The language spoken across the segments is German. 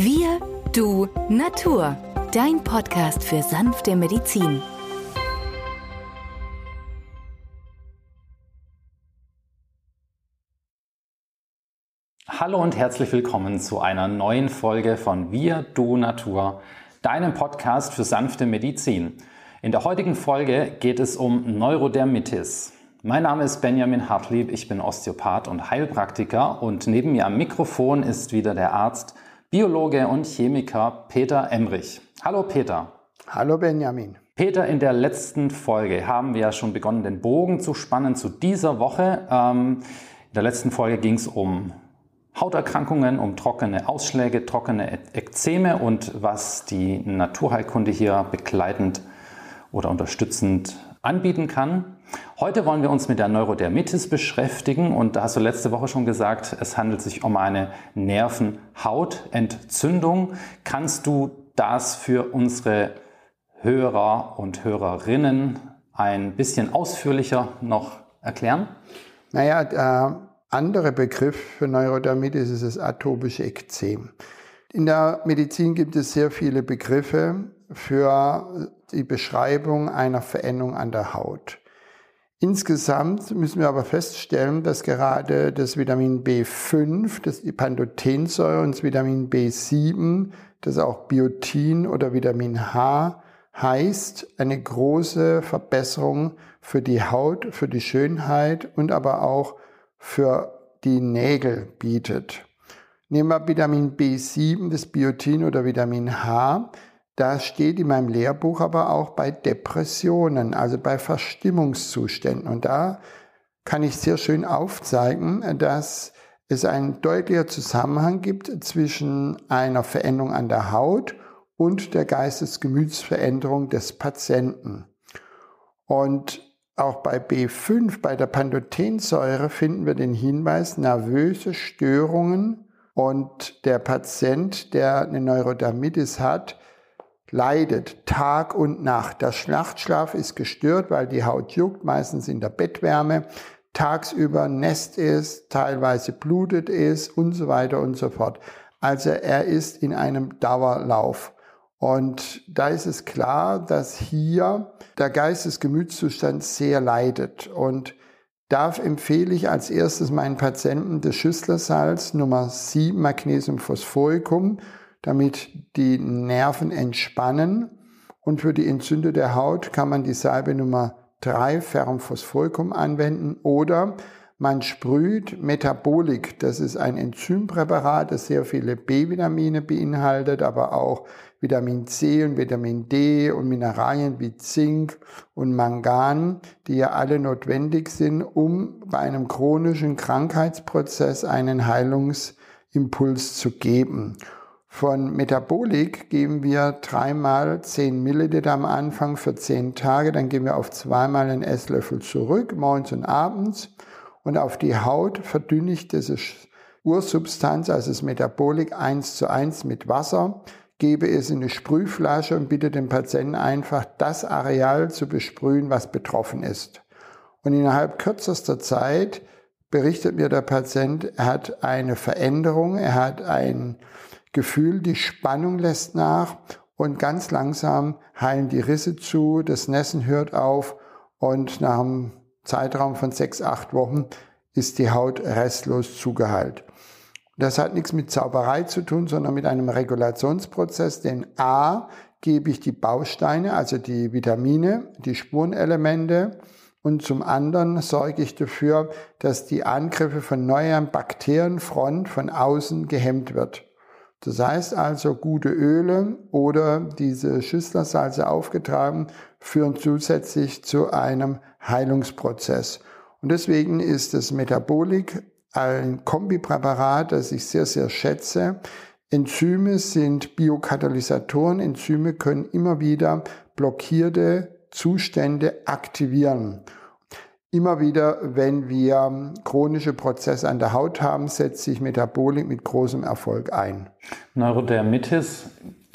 Wir, du, Natur. Dein Podcast für sanfte Medizin. Hallo und herzlich willkommen zu einer neuen Folge von Wir, du, Natur, deinem Podcast für sanfte Medizin. In der heutigen Folge geht es um Neurodermitis. Mein Name ist Benjamin Hartlieb, ich bin Osteopath und Heilpraktiker und neben mir am Mikrofon ist wieder der Arzt, Biologe und Chemiker Peter Emrich. Hallo Peter. Hallo Benjamin. Peter, in der letzten Folge haben wir ja schon begonnen, den Bogen zu spannen zu dieser Woche. Ähm, in der letzten Folge ging es um Hauterkrankungen, um trockene Ausschläge, trockene Ekzeme und was die Naturheilkunde hier begleitend oder unterstützend anbieten kann. Heute wollen wir uns mit der Neurodermitis beschäftigen und da hast du letzte Woche schon gesagt, es handelt sich um eine Nervenhautentzündung. Kannst du das für unsere Hörer und Hörerinnen ein bisschen ausführlicher noch erklären? Naja, der andere Begriff für Neurodermitis ist das atopische Ekzem. In der Medizin gibt es sehr viele Begriffe für die Beschreibung einer Veränderung an der Haut. Insgesamt müssen wir aber feststellen, dass gerade das Vitamin B5, das die Pantothensäure und das Vitamin B7, das auch Biotin oder Vitamin H heißt, eine große Verbesserung für die Haut, für die Schönheit und aber auch für die Nägel bietet. Nehmen wir Vitamin B7, das Biotin oder Vitamin H. Das steht in meinem Lehrbuch aber auch bei Depressionen, also bei Verstimmungszuständen. Und da kann ich sehr schön aufzeigen, dass es einen deutlicher Zusammenhang gibt zwischen einer Veränderung an der Haut und der Geistesgemütsveränderung des Patienten. Und auch bei B5, bei der Pantothensäure, finden wir den Hinweis, nervöse Störungen und der Patient, der eine Neurodermitis hat, leidet Tag und Nacht. Der Nachtschlaf ist gestört, weil die Haut juckt, meistens in der Bettwärme, tagsüber nässt ist, teilweise blutet ist und so weiter und so fort. Also er ist in einem Dauerlauf. Und da ist es klar, dass hier der Geistesgemütszustand sehr leidet. Und da empfehle ich als erstes meinen Patienten das Schüsslersalz Nummer 7 Magnesiumphosphoricum damit die Nerven entspannen. Und für die entzündete Haut kann man die Salbe Nummer 3 Ferrumphosphoricum anwenden oder man sprüht Metabolik. Das ist ein Enzympräparat, das sehr viele B-Vitamine beinhaltet, aber auch Vitamin C und Vitamin D und Mineralien wie Zink und Mangan, die ja alle notwendig sind, um bei einem chronischen Krankheitsprozess einen Heilungsimpuls zu geben. Von Metabolik geben wir dreimal 10 Milliliter am Anfang für 10 Tage, dann gehen wir auf zweimal einen Esslöffel zurück, morgens und abends. Und auf die Haut verdünne ich diese Ursubstanz, also das Metabolik, eins zu eins mit Wasser, gebe es in eine Sprühflasche und bitte den Patienten einfach das Areal zu besprühen, was betroffen ist. Und innerhalb kürzester Zeit berichtet mir der Patient, er hat eine Veränderung, er hat ein Gefühl, die Spannung lässt nach und ganz langsam heilen die Risse zu, das Nässen hört auf und nach einem Zeitraum von sechs, acht Wochen ist die Haut restlos zugeheilt. Das hat nichts mit Zauberei zu tun, sondern mit einem Regulationsprozess, denn A gebe ich die Bausteine, also die Vitamine, die Spurenelemente und zum anderen sorge ich dafür, dass die Angriffe von neuen Bakterienfront von außen gehemmt wird. Das heißt also, gute Öle oder diese Schüsslersalze aufgetragen führen zusätzlich zu einem Heilungsprozess. Und deswegen ist das Metabolik ein Kombipräparat, das ich sehr, sehr schätze. Enzyme sind Biokatalysatoren. Enzyme können immer wieder blockierte Zustände aktivieren. Immer wieder, wenn wir chronische Prozesse an der Haut haben, setzt sich Metabolik mit großem Erfolg ein. Neurodermitis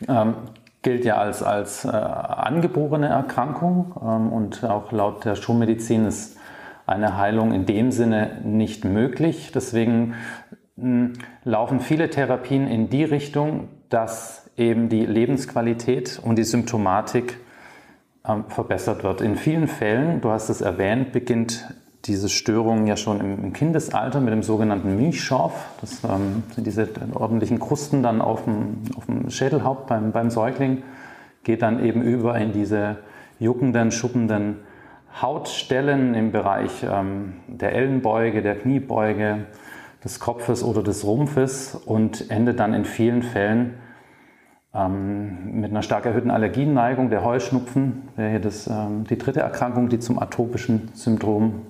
ähm, gilt ja als, als äh, angeborene Erkrankung ähm, und auch laut der Schulmedizin ist eine Heilung in dem Sinne nicht möglich. Deswegen hm, laufen viele Therapien in die Richtung, dass eben die Lebensqualität und die Symptomatik ähm, verbessert wird. In vielen Fällen, du hast es erwähnt, beginnt diese Störung ja schon im, Kindesalter mit dem sogenannten Milchschorf. Das ähm, sind diese ordentlichen Krusten dann auf dem, auf dem Schädelhaupt beim, beim Säugling, geht dann eben über in diese juckenden, schuppenden Hautstellen im Bereich ähm, der Ellenbeuge, der Kniebeuge, des Kopfes oder des Rumpfes und endet dann in vielen Fällen ähm, mit einer stark erhöhten Allergienneigung. Der Heuschnupfen wäre hier das, ähm, die dritte Erkrankung, die zum atopischen Syndrom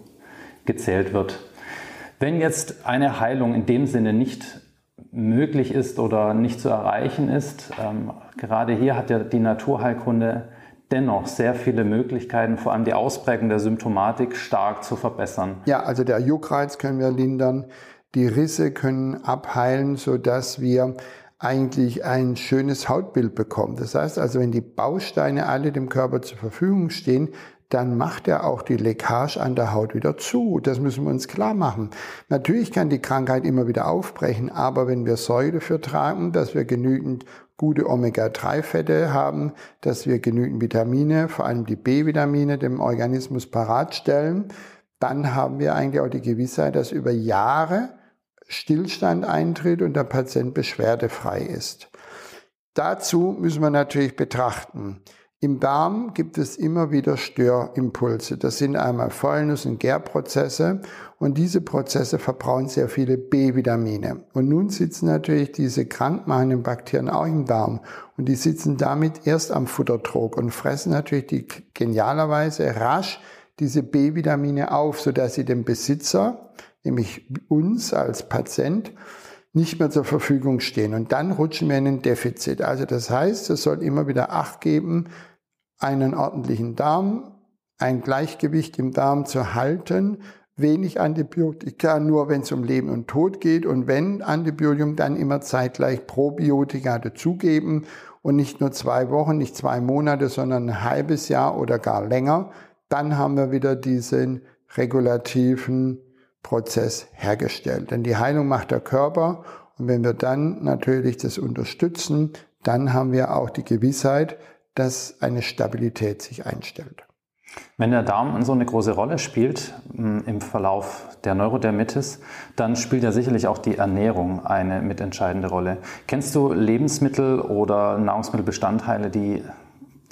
gezählt wird. Wenn jetzt eine Heilung in dem Sinne nicht möglich ist oder nicht zu erreichen ist, ähm, gerade hier hat ja die Naturheilkunde dennoch sehr viele Möglichkeiten, vor allem die Ausprägung der Symptomatik stark zu verbessern. Ja, also der Juckreiz können wir lindern, die Risse können abheilen, sodass wir eigentlich ein schönes Hautbild bekommen. Das heißt also, wenn die Bausteine alle dem Körper zur Verfügung stehen, dann macht er auch die Leckage an der Haut wieder zu. Das müssen wir uns klar machen. Natürlich kann die Krankheit immer wieder aufbrechen, aber wenn wir Säure dafür tragen, dass wir genügend gute Omega-3-Fette haben, dass wir genügend Vitamine, vor allem die B-Vitamine, dem Organismus parat stellen, dann haben wir eigentlich auch die Gewissheit, dass über Jahre Stillstand eintritt und der Patient beschwerdefrei ist. Dazu müssen wir natürlich betrachten, im Darm gibt es immer wieder Störimpulse. Das sind einmal Fäulnis- und Gärprozesse und diese Prozesse verbrauchen sehr viele B-Vitamine. Und nun sitzen natürlich diese krankmachenden Bakterien auch im Darm und die sitzen damit erst am Futtertrog und fressen natürlich die genialerweise rasch diese B-Vitamine auf, sodass sie dem Besitzer, nämlich uns als Patient, nicht mehr zur Verfügung stehen. Und dann rutschen wir in ein Defizit. Also das heißt, es soll immer wieder Acht geben, einen ordentlichen Darm, ein Gleichgewicht im Darm zu halten, wenig Antibiotika, nur wenn es um Leben und Tod geht und wenn Antibiotikum, dann immer zeitgleich Probiotika dazugeben und nicht nur zwei Wochen, nicht zwei Monate, sondern ein halbes Jahr oder gar länger. Dann haben wir wieder diesen regulativen Prozess hergestellt. Denn die Heilung macht der Körper und wenn wir dann natürlich das unterstützen, dann haben wir auch die Gewissheit, dass eine Stabilität sich einstellt. Wenn der Darm so eine große Rolle spielt mm, im Verlauf der Neurodermitis, dann spielt ja sicherlich auch die Ernährung eine mitentscheidende Rolle. Kennst du Lebensmittel oder Nahrungsmittelbestandteile, die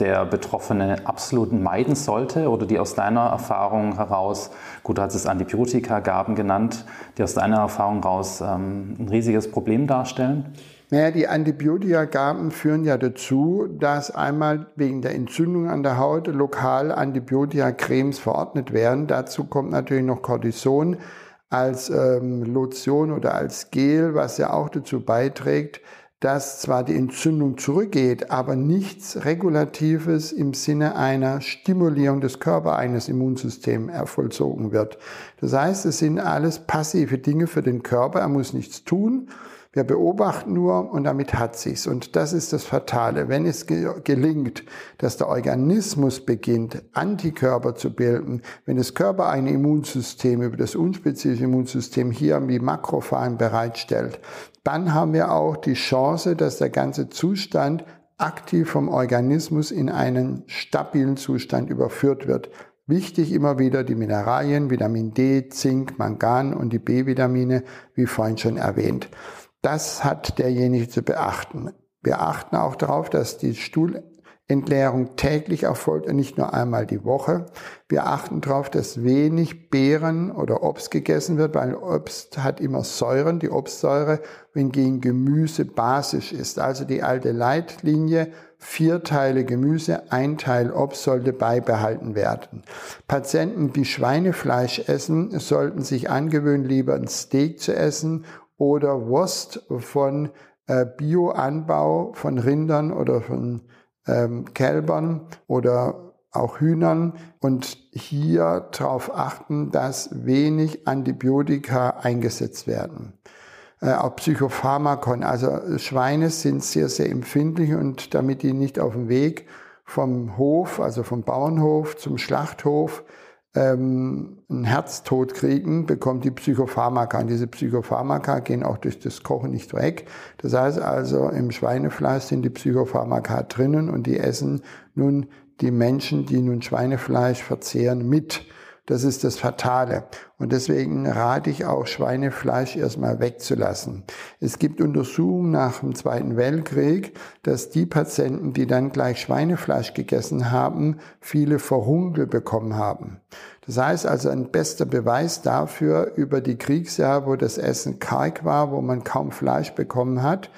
der Betroffene absolut meiden sollte oder die aus deiner Erfahrung heraus, gut, du hast es Antibiotika-Gaben genannt, die aus deiner Erfahrung heraus ähm, ein riesiges Problem darstellen? Naja, die Antibiotikagaben führen ja dazu, dass einmal wegen der Entzündung an der Haut lokal Antibiotika-Cremes verordnet werden. Dazu kommt natürlich noch Cortison als ähm, Lotion oder als Gel, was ja auch dazu beiträgt, dass zwar die Entzündung zurückgeht, aber nichts Regulatives im Sinne einer Stimulierung des Körpereigenen Immunsystems vollzogen wird. Das heißt, es sind alles passive Dinge für den Körper. Er muss nichts tun wir beobachten nur und damit hat sich's. Und das ist das Fatale. Wenn es gelingt, dass der Organismus beginnt, Antikörper zu bilden, wenn das Körper ein Immunsystem über das unspezifische Immunsystem hier wie Makrophagen bereitstellt, dann haben wir auch die Chance, dass der ganze Zustand aktiv vom Organismus in einen stabilen Zustand überführt wird. Wichtig immer wieder die Mineralien, Vitamin D, Zink, Mangan und die B-Vitamine, wie vorhin schon erwähnt. Das hat derjenige zu beachten. Wir achten auch darauf, dass die Stuhlentleerung täglich erfolgt und nicht nur einmal die Woche. Wir achten darauf, dass wenig Beeren oder Obst gegessen wird, weil Obst hat immer Säuren, die Obstsäure, wohingegen Gemüse basisch ist. Also die alte Leitlinie, vier Teile Gemüse, ein Teil Obst sollte beibehalten werden. Patienten, die Schweinefleisch essen, sollten sich angewöhnen, lieber ein Steak zu essen oder Wurst von äh, Bioanbau von Rindern oder von ähm, Kälbern oder auch Hühnern und hier darauf achten, dass wenig Antibiotika eingesetzt werden. Äh, auch Psychopharmakon, also Schweine sind sehr, sehr empfindlich und damit die nicht auf dem Weg vom Hof, also vom Bauernhof zum Schlachthof ähm, einen Herztod kriegen, bekommt die Psychopharmaka. Und diese Psychopharmaka gehen auch durch das Kochen nicht weg. Das heißt also, im Schweinefleisch sind die Psychopharmaka drinnen und die essen nun die Menschen, die nun Schweinefleisch verzehren, mit. Das ist das Fatale. Und deswegen rate ich auch, Schweinefleisch erstmal wegzulassen. Es gibt Untersuchungen nach dem Zweiten Weltkrieg, dass die Patienten, die dann gleich Schweinefleisch gegessen haben, viele Verhunkel bekommen haben. Das heißt also ein bester Beweis dafür über die Kriegsjahre, wo das Essen karg war, wo man kaum Fleisch bekommen hat,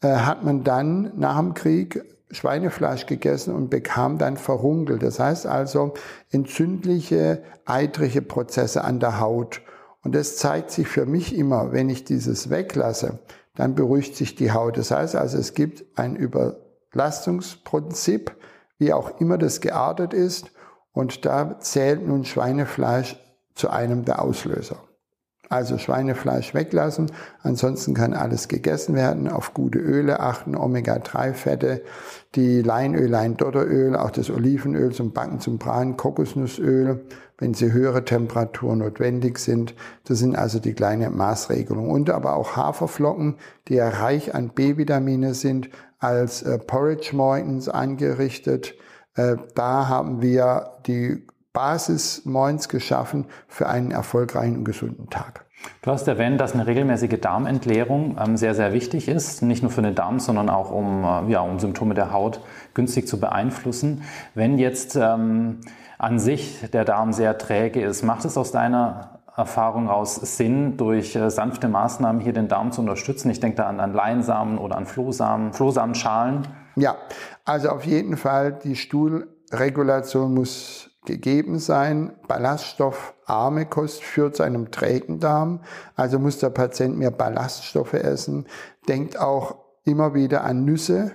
äh, hat man dann nach dem Krieg Schweinefleisch gegessen und bekam dann Verhunkel. Das heißt also entzündliche, eitrige Prozesse an der Haut. Und das zeigt sich für mich immer, wenn ich dieses weglasse, dann beruhigt sich die Haut. Das heißt also, es gibt ein Überlastungsprinzip, wie auch immer das geartet ist. Und da zählt nun Schweinefleisch zu einem der Auslöser. Also Schweinefleisch weglassen, ansonsten kann alles gegessen werden, auf gute Öle achten, Omega-3-Fette, die Leinöl, Leindotteröl, auch das Olivenöl zum Backen, zum Braten, Kokosnussöl, wenn sie höhere Temperaturen notwendig sind. Das sind also die kleinen Maßregelungen. Und aber auch Haferflocken, die ja reich an B-Vitamine sind, als äh, Porridge morgens angerichtet. Äh, da haben wir die Basis moins geschaffen für einen erfolgreichen und gesunden Tag. Du hast erwähnt, dass eine regelmäßige Darmentleerung ähm, sehr, sehr wichtig ist, nicht nur für den Darm, sondern auch um, äh, ja, um Symptome der Haut günstig zu beeinflussen. Wenn jetzt ähm, an sich der Darm sehr träge ist, macht es aus deiner Erfahrung raus Sinn, durch äh, sanfte Maßnahmen hier den Darm zu unterstützen? Ich denke da an, an Leinsamen oder an Flohsamen, Flohsamenschalen. Ja, also auf jeden Fall die Stuhlregulation muss gegeben sein. Ballaststoffarme Kost führt zu einem trägen Darm. Also muss der Patient mehr Ballaststoffe essen. Denkt auch immer wieder an Nüsse.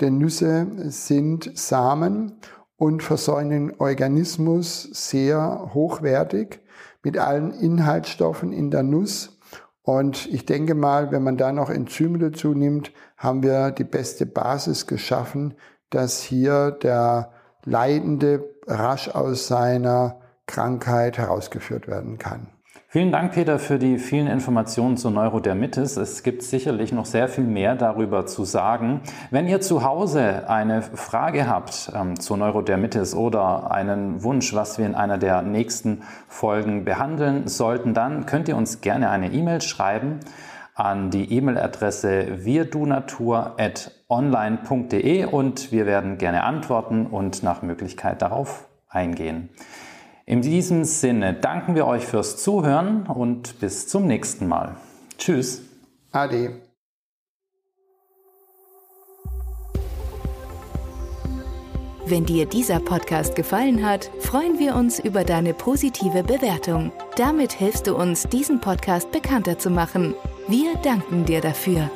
Denn Nüsse sind Samen und versorgen den Organismus sehr hochwertig mit allen Inhaltsstoffen in der Nuss. Und ich denke mal, wenn man da noch Enzyme dazu nimmt, haben wir die beste Basis geschaffen, dass hier der Leidende rasch aus seiner Krankheit herausgeführt werden kann. Vielen Dank, Peter, für die vielen Informationen zur Neurodermitis. Es gibt sicherlich noch sehr viel mehr darüber zu sagen. Wenn ihr zu Hause eine Frage habt ähm, zur Neurodermitis oder einen Wunsch, was wir in einer der nächsten Folgen behandeln sollten, dann könnt ihr uns gerne eine E-Mail schreiben an die E-Mail-Adresse wirdunatur.online.de und wir werden gerne antworten und nach Möglichkeit darauf eingehen. In diesem Sinne danken wir euch fürs Zuhören und bis zum nächsten Mal. Tschüss. Ade. Wenn dir dieser Podcast gefallen hat, freuen wir uns über deine positive Bewertung. Damit hilfst du uns, diesen Podcast bekannter zu machen. Wir danken dir dafür.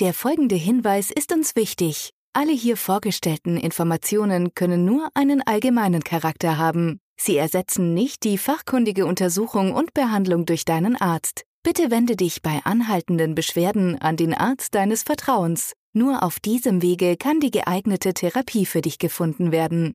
Der folgende Hinweis ist uns wichtig. Alle hier vorgestellten Informationen können nur einen allgemeinen Charakter haben. Sie ersetzen nicht die fachkundige Untersuchung und Behandlung durch deinen Arzt. Bitte wende dich bei anhaltenden Beschwerden an den Arzt deines Vertrauens. Nur auf diesem Wege kann die geeignete Therapie für dich gefunden werden.